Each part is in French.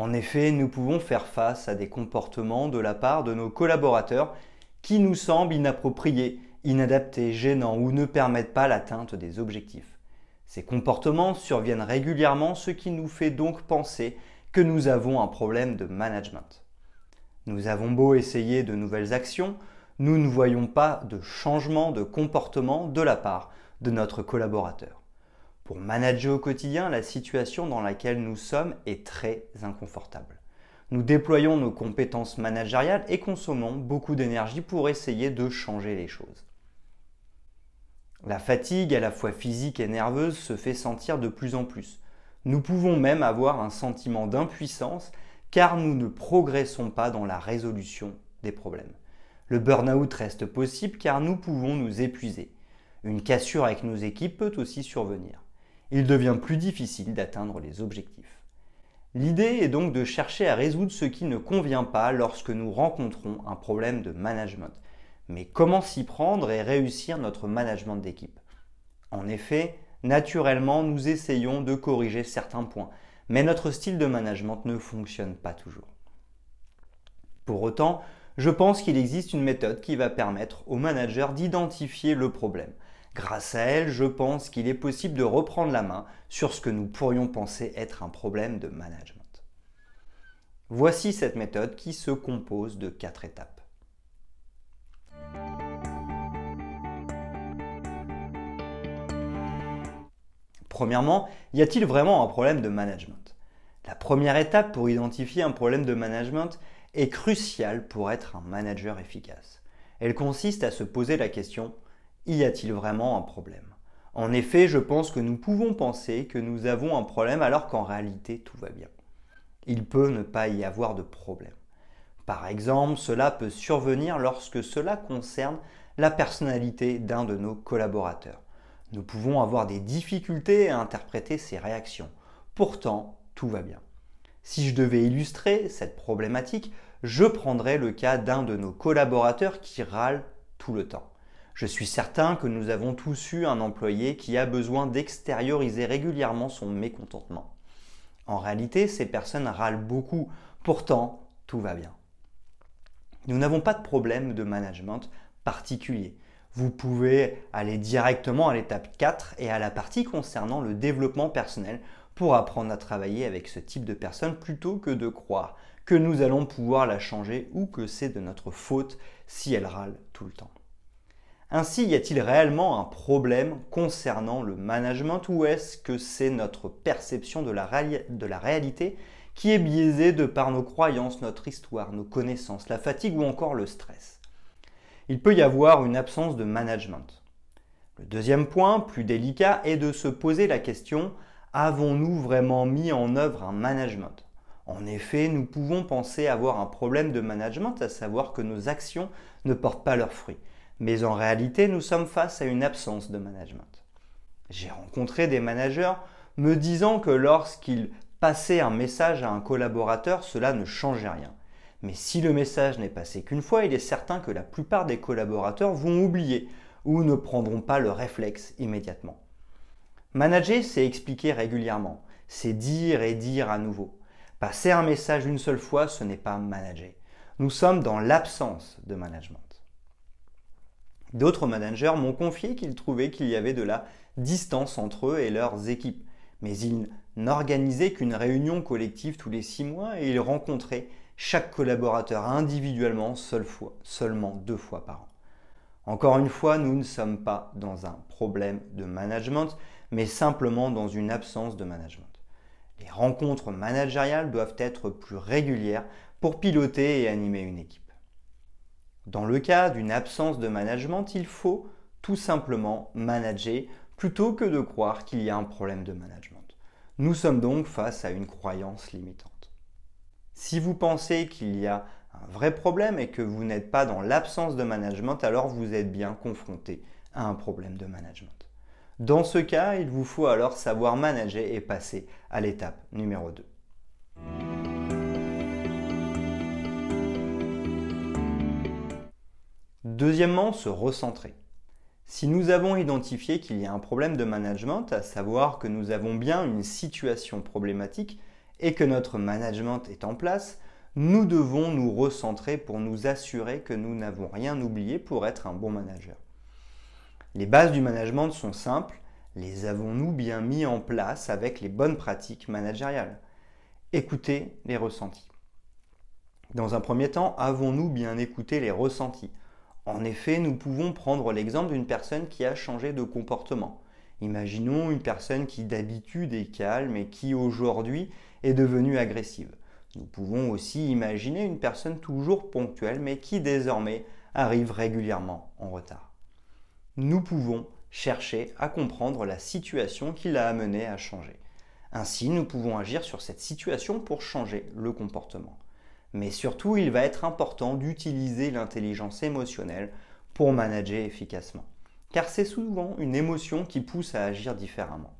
En effet, nous pouvons faire face à des comportements de la part de nos collaborateurs qui nous semblent inappropriés, inadaptés, gênants ou ne permettent pas l'atteinte des objectifs. Ces comportements surviennent régulièrement, ce qui nous fait donc penser que nous avons un problème de management. Nous avons beau essayer de nouvelles actions, nous ne voyons pas de changement de comportement de la part de notre collaborateur. Pour manager au quotidien, la situation dans laquelle nous sommes est très inconfortable. Nous déployons nos compétences managériales et consommons beaucoup d'énergie pour essayer de changer les choses. La fatigue, à la fois physique et nerveuse, se fait sentir de plus en plus. Nous pouvons même avoir un sentiment d'impuissance car nous ne progressons pas dans la résolution des problèmes. Le burn-out reste possible car nous pouvons nous épuiser. Une cassure avec nos équipes peut aussi survenir il devient plus difficile d'atteindre les objectifs. L'idée est donc de chercher à résoudre ce qui ne convient pas lorsque nous rencontrons un problème de management. Mais comment s'y prendre et réussir notre management d'équipe? En effet, naturellement, nous essayons de corriger certains points, mais notre style de management ne fonctionne pas toujours. Pour autant, je pense qu'il existe une méthode qui va permettre au manager d'identifier le problème, Grâce à elle, je pense qu'il est possible de reprendre la main sur ce que nous pourrions penser être un problème de management. Voici cette méthode qui se compose de quatre étapes. Premièrement, y a-t-il vraiment un problème de management? La première étape pour identifier un problème de management est cruciale pour être un manager efficace. Elle consiste à se poser la question y a-t-il vraiment un problème? En effet, je pense que nous pouvons penser que nous avons un problème alors qu'en réalité tout va bien. Il peut ne pas y avoir de problème. Par exemple, cela peut survenir lorsque cela concerne la personnalité d'un de nos collaborateurs. Nous pouvons avoir des difficultés à interpréter ses réactions. Pourtant, tout va bien. Si je devais illustrer cette problématique, je prendrais le cas d'un de nos collaborateurs qui râle tout le temps. Je suis certain que nous avons tous eu un employé qui a besoin d'extérioriser régulièrement son mécontentement. En réalité, ces personnes râlent beaucoup, pourtant tout va bien. Nous n'avons pas de problème de management particulier. Vous pouvez aller directement à l'étape 4 et à la partie concernant le développement personnel pour apprendre à travailler avec ce type de personne plutôt que de croire que nous allons pouvoir la changer ou que c'est de notre faute si elle râle tout le temps. Ainsi, y a-t-il réellement un problème concernant le management ou est-ce que c'est notre perception de la, réalité qui est biaisée de par nos croyances, notre histoire, nos connaissances, la fatigue ou encore le stress? Il peut y avoir une absence de management. Le deuxième point, plus délicat, est de se poser la question avons-nous vraiment mis en œuvre un management? En effet, nous pouvons penser avoir un problème de management, à savoir que nos actions ne portent pas leurs fruits. Mais en réalité, nous sommes face à une absence de management. J'ai rencontré des managers me disant que lorsqu'ils passaient un message à un collaborateur, cela ne changeait rien. Mais si le message n'est passé qu'une fois, il est certain que la plupart des collaborateurs vont oublier ou ne prendront pas le réflexe immédiatement. Manager, c'est expliquer régulièrement, c'est dire et dire à nouveau. Passer un message une seule fois, ce n'est pas manager. Nous sommes dans l'absence de management. D'autres managers m'ont confié qu'ils trouvaient qu'il y avait de la distance entre eux et leurs équipes, mais ils n'organisaient qu'une réunion collective tous les six mois et ils rencontraient chaque collaborateur individuellement seule seulement deux fois par an. Encore une fois, nous ne sommes pas dans un problème de management, mais simplement dans une absence de management. Les rencontres managériales doivent être plus régulières pour piloter et animer une équipe. Dans le cas d'une absence de management, il faut tout simplement manager plutôt que de croire qu'il y a un problème de management. Nous sommes donc face à une croyance limitante. Si vous pensez qu'il y a un vrai problème et que vous n'êtes pas dans l'absence de management, alors vous êtes bien confronté à un problème de management. Dans ce cas, il vous faut alors savoir manager et passer à l'étape numéro 2. Deuxièmement, se recentrer. Si nous avons identifié qu'il y a un problème de management, à savoir que nous avons bien une situation problématique et que notre management est en place, nous devons nous recentrer pour nous assurer que nous n'avons rien oublié pour être un bon manager. Les bases du management sont simples, les avons-nous bien mis en place avec les bonnes pratiques managériales? Écoutez les ressentis. Dans un premier temps, avons-nous bien écouté les ressentis? En effet, nous pouvons prendre l'exemple d'une personne qui a changé de comportement. Imaginons une personne qui d'habitude est calme et qui aujourd'hui est devenue agressive. Nous pouvons aussi imaginer une personne toujours ponctuelle mais qui désormais arrive régulièrement en retard. Nous pouvons chercher à comprendre la situation qui l'a amené à changer. Ainsi, nous pouvons agir sur cette situation pour changer le comportement. Mais surtout, il va être important d'utiliser l'intelligence émotionnelle pour manager efficacement. Car c'est souvent une émotion qui pousse à agir différemment.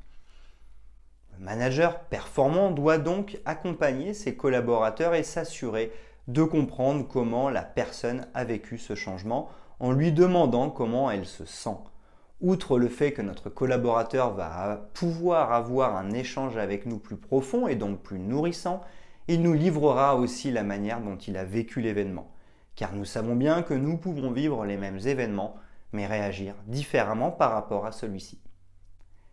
Le manager performant doit donc accompagner ses collaborateurs et s'assurer de comprendre comment la personne a vécu ce changement en lui demandant comment elle se sent. Outre le fait que notre collaborateur va pouvoir avoir un échange avec nous plus profond et donc plus nourrissant, il nous livrera aussi la manière dont il a vécu l'événement. Car nous savons bien que nous pouvons vivre les mêmes événements, mais réagir différemment par rapport à celui-ci.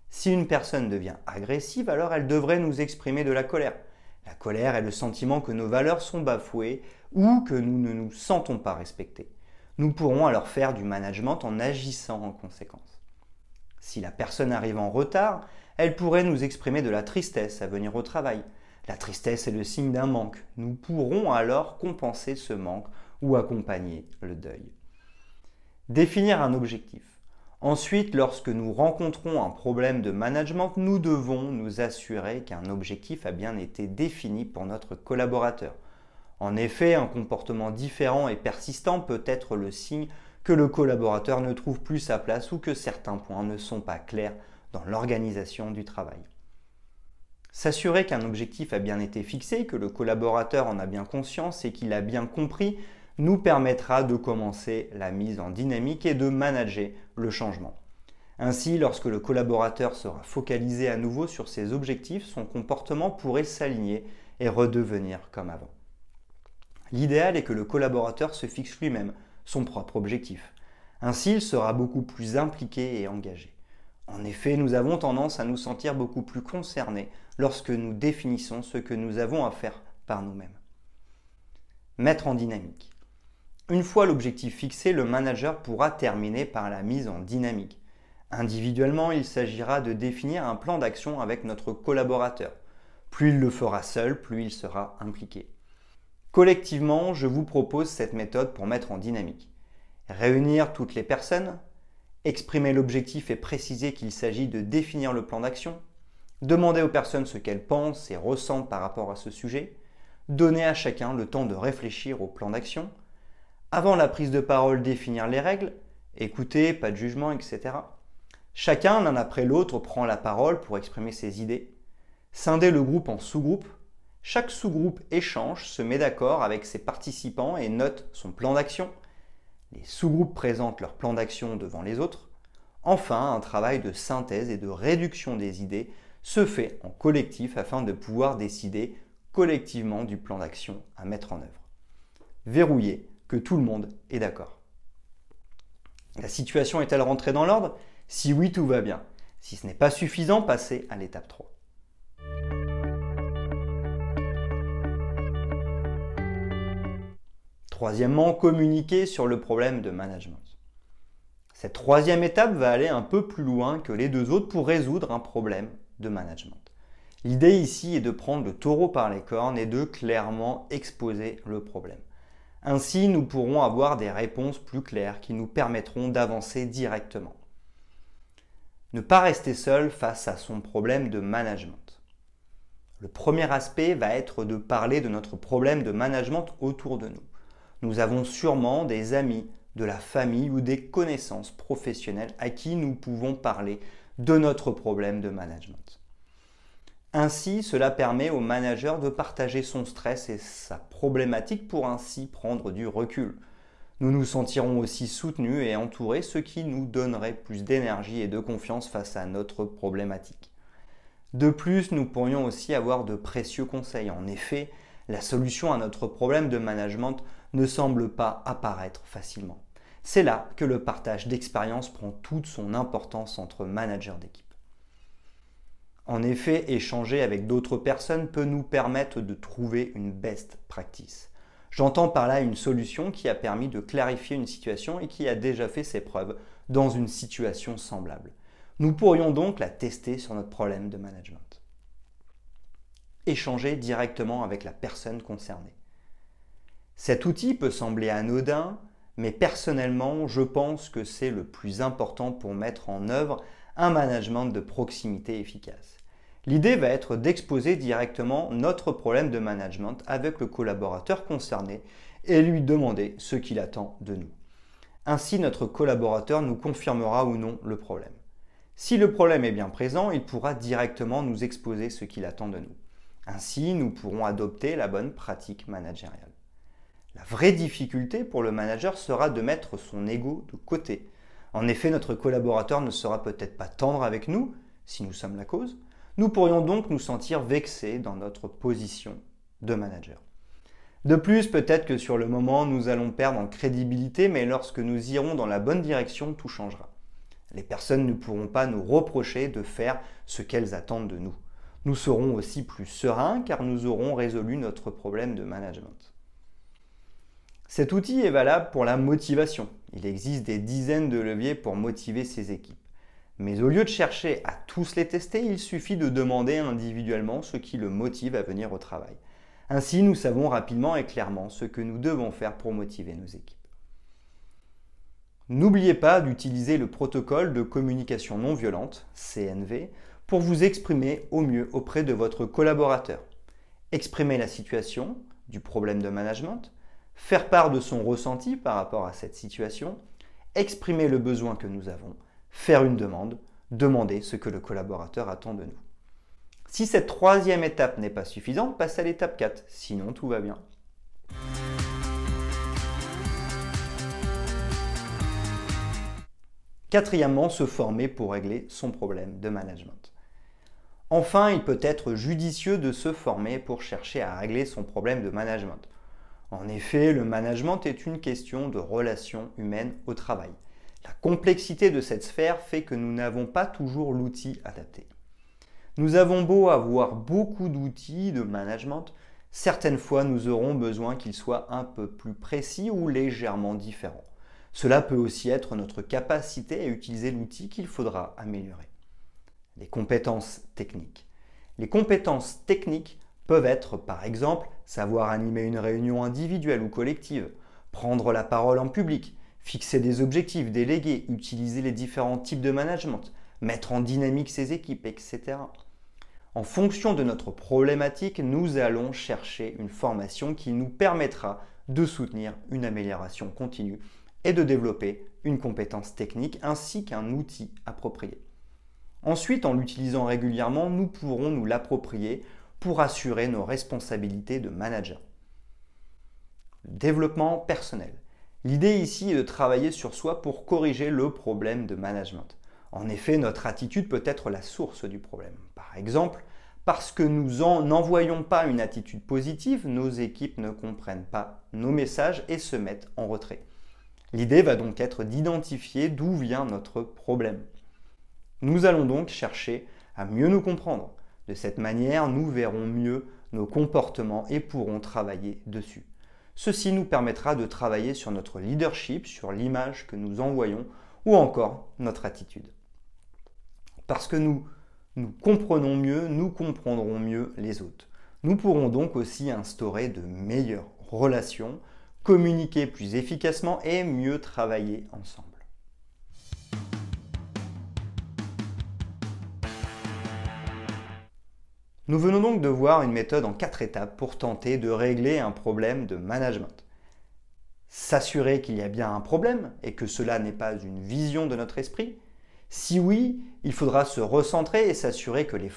Si une personne devient agressive, alors elle devrait nous exprimer de la colère. La colère est le sentiment que nos valeurs sont bafouées ou que nous ne nous sentons pas respectés. Nous pourrons alors faire du management en agissant en conséquence. Si la personne arrive en retard, elle pourrait nous exprimer de la tristesse à venir au travail, la tristesse est le signe d'un manque. Nous pourrons alors compenser ce manque ou accompagner le deuil. Définir un objectif. Ensuite, lorsque nous rencontrons un problème de management, nous devons nous assurer qu'un objectif a bien été défini pour notre collaborateur. En effet, un comportement différent et persistant peut être le signe que le collaborateur ne trouve plus sa place ou que certains points ne sont pas clairs dans l'organisation du travail. S'assurer qu'un objectif a bien été fixé, que le collaborateur en a bien conscience et qu'il a bien compris nous permettra de commencer la mise en dynamique et de manager le changement. Ainsi, lorsque le collaborateur sera focalisé à nouveau sur ses objectifs, son comportement pourrait s'aligner et redevenir comme avant. L'idéal est que le collaborateur se fixe lui-même son propre objectif. Ainsi, il sera beaucoup plus impliqué et engagé. En effet, nous avons tendance à nous sentir beaucoup plus concernés lorsque nous définissons ce que nous avons à faire par nous-mêmes. Mettre en dynamique. Une fois l'objectif fixé, le manager pourra terminer par la mise en dynamique. Individuellement, il s'agira de définir un plan d'action avec notre collaborateur. Plus il le fera seul, plus il sera impliqué. Collectivement, je vous propose cette méthode pour mettre en dynamique. Réunir toutes les personnes, exprimer l'objectif et préciser qu'il s'agit de définir le plan d'action, demander aux personnes ce qu'elles pensent et ressentent par rapport à ce sujet, donner à chacun le temps de réfléchir au plan d'action, avant la prise de parole définir les règles, écouter, pas de jugement, etc. Chacun, l'un après l'autre, prend la parole pour exprimer ses idées, scinder le groupe en sous-groupes, chaque sous-groupe échange, se met d'accord avec ses participants et note son plan d'action, les sous-groupes présentent leur plan d'action devant les autres. Enfin, un travail de synthèse et de réduction des idées se fait en collectif afin de pouvoir décider collectivement du plan d'action à mettre en œuvre. Verrouiller que tout le monde est d'accord. La situation est-elle rentrée dans l'ordre? Si oui, tout va bien. Si ce n'est pas suffisant, passez à l'étape 3. Troisièmement, communiquer sur le problème de management. Cette troisième étape va aller un peu plus loin que les deux autres pour résoudre un problème de management. L'idée ici est de prendre le taureau par les cornes et de clairement exposer le problème. Ainsi, nous pourrons avoir des réponses plus claires qui nous permettront d'avancer directement. Ne pas rester seul face à son problème de management. Le premier aspect va être de parler de notre problème de management autour de nous. Nous avons sûrement des amis, de la famille ou des connaissances professionnelles à qui nous pouvons parler de notre problème de management. Ainsi, cela permet au manager de partager son stress et sa problématique pour ainsi prendre du recul. Nous nous sentirons aussi soutenus et entourés, ce qui nous donnerait plus d'énergie et de confiance face à notre problématique. De plus, nous pourrions aussi avoir de précieux conseils. En effet, la solution à notre problème de management ne semble pas apparaître facilement. C'est là que le partage d'expérience prend toute son importance entre managers d'équipe. En effet, échanger avec d'autres personnes peut nous permettre de trouver une best practice. J'entends par là une solution qui a permis de clarifier une situation et qui a déjà fait ses preuves dans une situation semblable. Nous pourrions donc la tester sur notre problème de management. Échanger directement avec la personne concernée. Cet outil peut sembler anodin, mais personnellement, je pense que c'est le plus important pour mettre en œuvre un management de proximité efficace. L'idée va être d'exposer directement notre problème de management avec le collaborateur concerné et lui demander ce qu'il attend de nous. Ainsi, notre collaborateur nous confirmera ou non le problème. Si le problème est bien présent, il pourra directement nous exposer ce qu'il attend de nous. Ainsi, nous pourrons adopter la bonne pratique managériale. La vraie difficulté pour le manager sera de mettre son ego de côté. En effet, notre collaborateur ne sera peut-être pas tendre avec nous, si nous sommes la cause, nous pourrions donc nous sentir vexés dans notre position de manager. De plus, peut-être que sur le moment, nous allons perdre en crédibilité, mais lorsque nous irons dans la bonne direction, tout changera. Les personnes ne pourront pas nous reprocher de faire ce qu'elles attendent de nous. Nous serons aussi plus sereins car nous aurons résolu notre problème de management. Cet outil est valable pour la motivation. Il existe des dizaines de leviers pour motiver ses équipes. Mais au lieu de chercher à tous les tester, il suffit de demander individuellement ce qui le motive à venir au travail. Ainsi, nous savons rapidement et clairement ce que nous devons faire pour motiver nos équipes. N'oubliez pas d'utiliser le protocole de communication non violente, CNV, pour vous exprimer au mieux auprès de votre collaborateur. Exprimer la situation du problème de management, faire part de son ressenti par rapport à cette situation, exprimer le besoin que nous avons, faire une demande, demander ce que le collaborateur attend de nous. Si cette troisième étape n'est pas suffisante, passe à l'étape 4, sinon tout va bien. Quatrièmement, se former pour régler son problème de management. Enfin, il peut être judicieux de se former pour chercher à régler son problème de management. En effet, le management est une question de relations humaines au travail. La complexité de cette sphère fait que nous n'avons pas toujours l'outil adapté. Nous avons beau avoir beaucoup d'outils de management, certaines fois nous aurons besoin qu'ils soient un peu plus précis ou légèrement différents. Cela peut aussi être notre capacité à utiliser l'outil qu'il faudra améliorer. Les compétences techniques. Les compétences techniques peuvent être par exemple savoir animer une réunion individuelle ou collective, prendre la parole en public, fixer des objectifs, déléguer, utiliser les différents types de management, mettre en dynamique ses équipes, etc. En fonction de notre problématique, nous allons chercher une formation qui nous permettra de soutenir une amélioration continue et de développer une compétence technique ainsi qu'un outil approprié. Ensuite, en l'utilisant régulièrement, nous pourrons nous l'approprier pour assurer nos responsabilités de manager. Développement personnel. L'idée ici est de travailler sur soi pour corriger le problème de management. En effet, notre attitude peut être la source du problème. Par exemple, parce que nous n'envoyons pas une attitude positive, nos équipes ne comprennent pas nos messages et se mettent en retrait. L'idée va donc être d'identifier d'où vient notre problème. Nous allons donc chercher à mieux nous comprendre. De cette manière, nous verrons mieux nos comportements et pourrons travailler dessus. Ceci nous permettra de travailler sur notre leadership, sur l'image que nous envoyons ou encore notre attitude. Parce que nous nous comprenons mieux, nous comprendrons mieux les autres. Nous pourrons donc aussi instaurer de meilleures relations, communiquer plus efficacement et mieux travailler ensemble. Nous venons donc de voir une méthode en quatre étapes pour tenter de régler un problème de management. S'assurer qu'il y a bien un problème et que cela n'est pas une vision de notre esprit. Si oui, il faudra se recentrer et s'assurer que les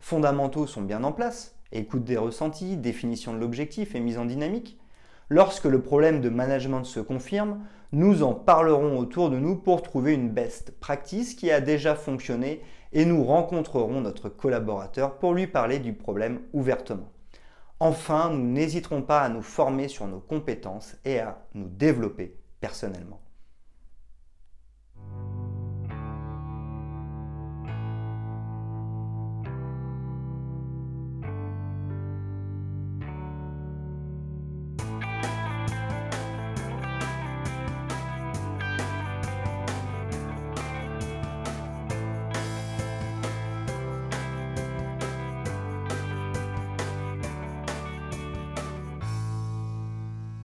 fondamentaux sont bien en place. Écoute des ressentis, définition de l'objectif et mise en dynamique. Lorsque le problème de management se confirme, nous en parlerons autour de nous pour trouver une best practice qui a déjà fonctionné et nous rencontrerons notre collaborateur pour lui parler du problème ouvertement. Enfin, nous n'hésiterons pas à nous former sur nos compétences et à nous développer personnellement.